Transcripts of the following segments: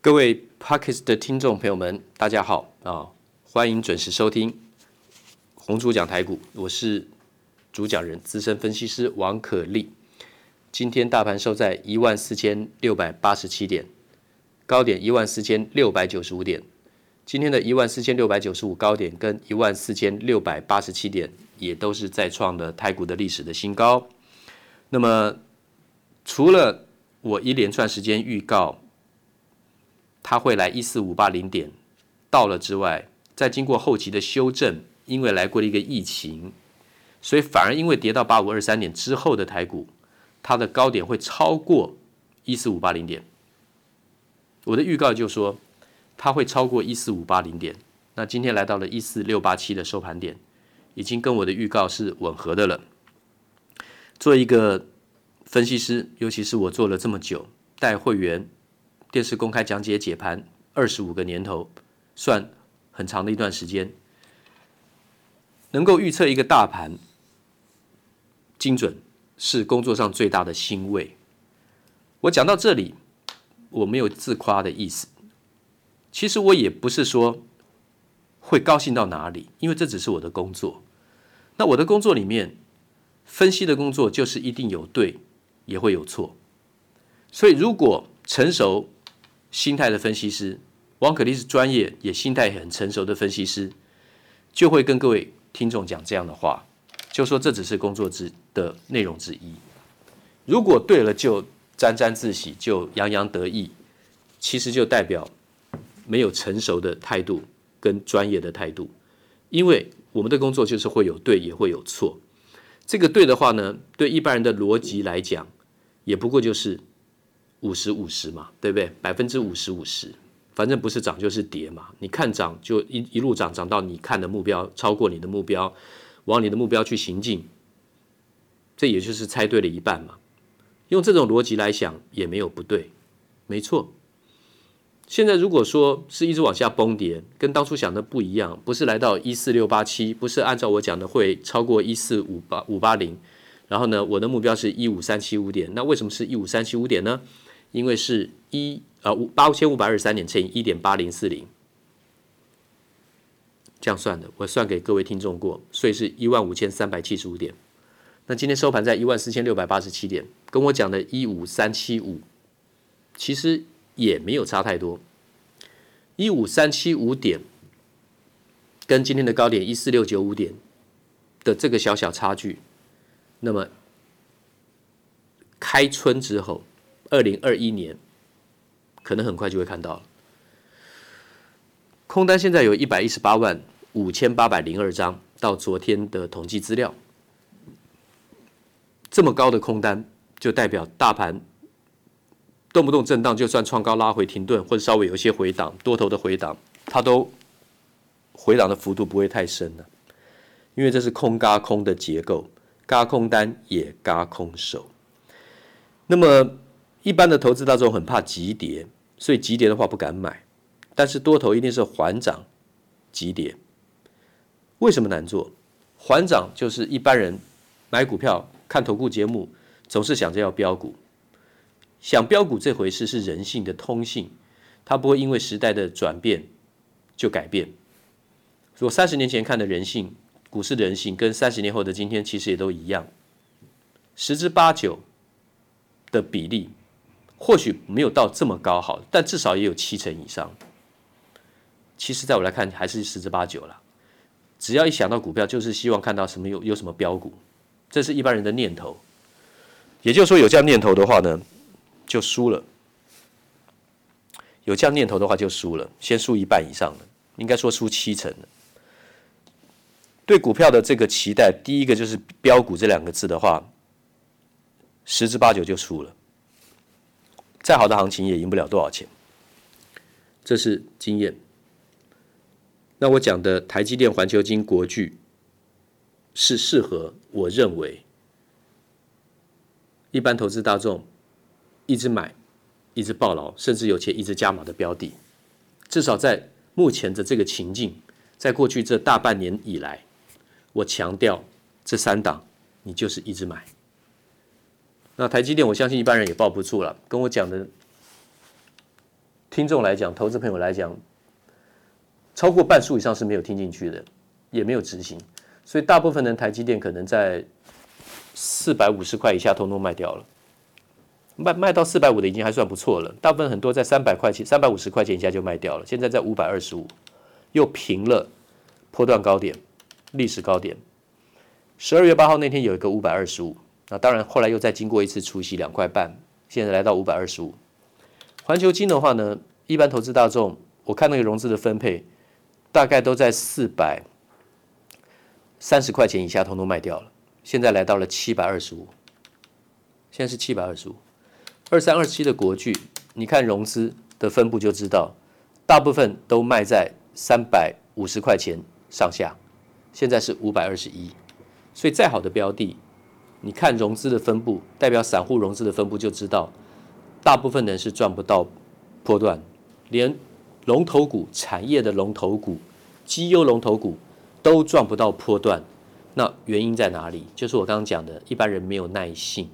各位 Podcast 的听众朋友们，大家好啊！欢迎准时收听红主讲台股，我是主讲人资深分析师王可立。今天大盘收在一万四千六百八十七点，高点一万四千六百九十五点。今天的一万四千六百九十五高点跟一万四千六百八十七点，也都是再创了台股的历史的新高。那么，除了我一连串时间预告，它会来一四五八零点到了之外，再经过后期的修正，因为来过了一个疫情，所以反而因为跌到八五二三点之后的台股，它的高点会超过一四五八零点。我的预告就说，它会超过一四五八零点。那今天来到了一四六八七的收盘点，已经跟我的预告是吻合的了。做一个分析师，尤其是我做了这么久，带会员。电视公开讲解解盘二十五个年头，算很长的一段时间，能够预测一个大盘精准，是工作上最大的欣慰。我讲到这里，我没有自夸的意思，其实我也不是说会高兴到哪里，因为这只是我的工作。那我的工作里面，分析的工作就是一定有对，也会有错。所以如果成熟，心态的分析师，王可立是专业也心态很成熟的分析师，就会跟各位听众讲这样的话，就说这只是工作之的内容之一。如果对了，就沾沾自喜，就洋洋得意，其实就代表没有成熟的态度跟专业的态度。因为我们的工作就是会有对，也会有错。这个对的话呢，对一般人的逻辑来讲，也不过就是。五十五十嘛，对不对？百分之五十五十，反正不是涨就是跌嘛。你看涨就一一路涨，涨到你看的目标超过你的目标，往你的目标去行进，这也就是猜对了一半嘛。用这种逻辑来想也没有不对，没错。现在如果说是一直往下崩跌，跟当初想的不一样，不是来到一四六八七，不是按照我讲的会超过一四五八五八零，然后呢，我的目标是一五三七五点，那为什么是一五三七五点呢？因为是一呃五八千五百二十三点乘以一点八零四零，这样算的，我算给各位听众过，所以是一万五千三百七十五点。那今天收盘在一万四千六百八十七点，跟我讲的一五三七五，其实也没有差太多。一五三七五点跟今天的高点一四六九五点的这个小小差距，那么开春之后。二零二一年，可能很快就会看到了。空单现在有一百一十八万五千八百零二张，到昨天的统计资料，这么高的空单，就代表大盘动不动震荡，就算创高拉回停顿，或者稍微有一些回档，多头的回档，它都回档的幅度不会太深了，因为这是空嘎空的结构，嘎空单也嘎空手，那么。一般的投资大众很怕急跌，所以急跌的话不敢买。但是多头一定是缓涨急跌。为什么难做？缓涨就是一般人买股票看投顾节目，总是想着要飙股。想飙股这回事是人性的通性，它不会因为时代的转变就改变。如果三十年前看的人性，股市的人性，跟三十年后的今天其实也都一样，十之八九的比例。或许没有到这么高好，但至少也有七成以上。其实，在我来看，还是十之八九了。只要一想到股票，就是希望看到什么有有什么标股，这是一般人的念头。也就是说，有这样念头的话呢，就输了。有这样念头的话，就输了，先输一半以上的，应该说输七成了。对股票的这个期待，第一个就是标股这两个字的话，十之八九就输了。再好的行情也赢不了多少钱，这是经验。那我讲的台积电、环球金、国巨是适合我认为一般投资大众一直买、一直抱牢，甚至有钱一直加码的标的。至少在目前的这个情境，在过去这大半年以来，我强调这三档，你就是一直买。那台积电，我相信一般人也抱不住了。跟我讲的听众来讲，投资朋友来讲，超过半数以上是没有听进去的，也没有执行，所以大部分人台积电可能在四百五十块以下通通卖掉了，卖卖到四百五的已经还算不错了，大部分很多在三百块钱、三百五十块钱以下就卖掉了，现在在五百二十五，又平了波段高点、历史高点。十二月八号那天有一个五百二十五，那当然后来又再经过一次除息两块半，现在来到五百二十五。环球金的话呢，一般投资大众，我看那个融资的分配。大概都在四百三十块钱以下，通通卖掉了。现在来到了七百二十五，现在是七百二十五。二三二七的国巨，你看融资的分布就知道，大部分都卖在三百五十块钱上下。现在是五百二十一，所以再好的标的，你看融资的分布，代表散户融资的分布就知道，大部分人是赚不到波段，连。龙头股、产业的龙头股、绩优龙头股都赚不到波段，那原因在哪里？就是我刚刚讲的，一般人没有耐性，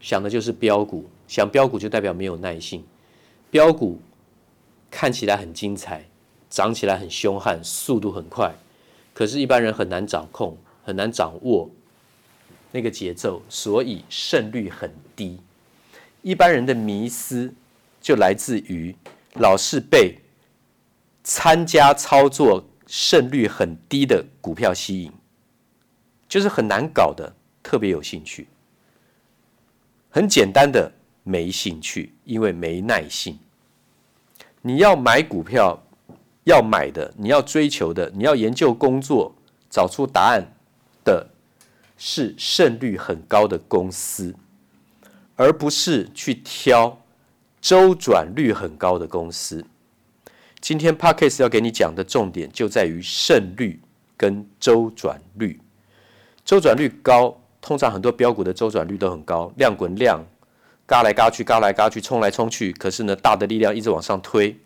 想的就是标股，想标股就代表没有耐性。标股看起来很精彩，涨起来很凶悍，速度很快，可是，一般人很难掌控，很难掌握那个节奏，所以胜率很低。一般人的迷思就来自于。老是被参加操作胜率很低的股票吸引，就是很难搞的，特别有兴趣；很简单的没兴趣，因为没耐性。你要买股票，要买的，你要追求的，你要研究工作，找出答案的，是胜率很高的公司，而不是去挑。周转率很高的公司，今天 Podcast 要给你讲的重点就在于胜率跟周转率。周转率高，通常很多标股的周转率都很高，量滚量，嘎来嘎去，嘎来嘎去，冲来冲去。可是呢，大的力量一直往上推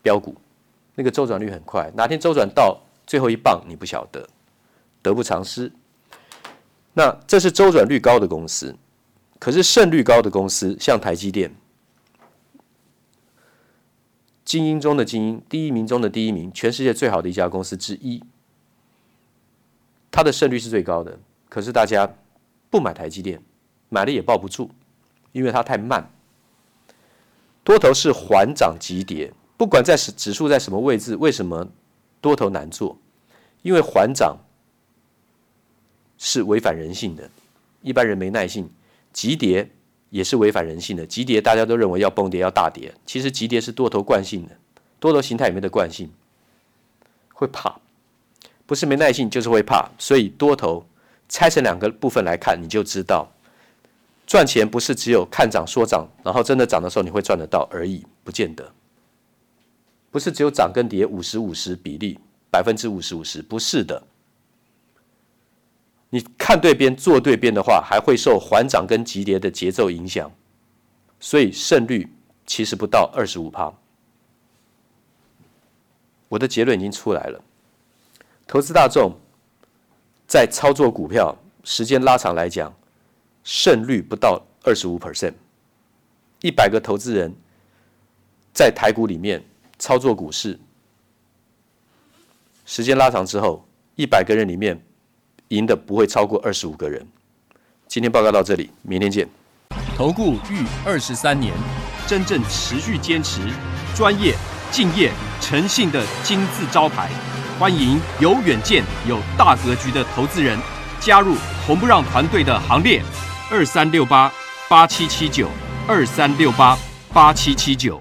标股，那个周转率很快，哪天周转到最后一棒，你不晓得，得不偿失。那这是周转率高的公司，可是胜率高的公司，像台积电。精英中的精英，第一名中的第一名，全世界最好的一家公司之一，它的胜率是最高的。可是大家不买台积电，买了也抱不住，因为它太慢。多头是缓涨急跌，不管在指数在什么位置，为什么多头难做？因为缓涨是违反人性的，一般人没耐性，急跌。也是违反人性的，急跌大家都认为要崩跌要大跌，其实急跌是多头惯性的，多头形态里面的惯性，会怕，不是没耐性就是会怕，所以多头拆成两个部分来看，你就知道赚钱不是只有看涨说涨，然后真的涨的时候你会赚得到而已，不见得，不是只有涨跟跌五十五十比例，百分之五十五十，不是的。你看对边做对边的话，还会受缓涨跟急跌的节奏影响，所以胜率其实不到二十五趴。我的结论已经出来了，投资大众在操作股票时间拉长来讲，胜率不到二十五 percent。一百个投资人在台股里面操作股市，时间拉长之后，一百个人里面。赢的不会超过二十五个人。今天报告到这里，明天见。投顾逾二十三年，真正持续坚持、专业、敬业、诚信的金字招牌。欢迎有远见、有大格局的投资人加入红不让团队的行列。二三六八八七七九，二三六八八七七九。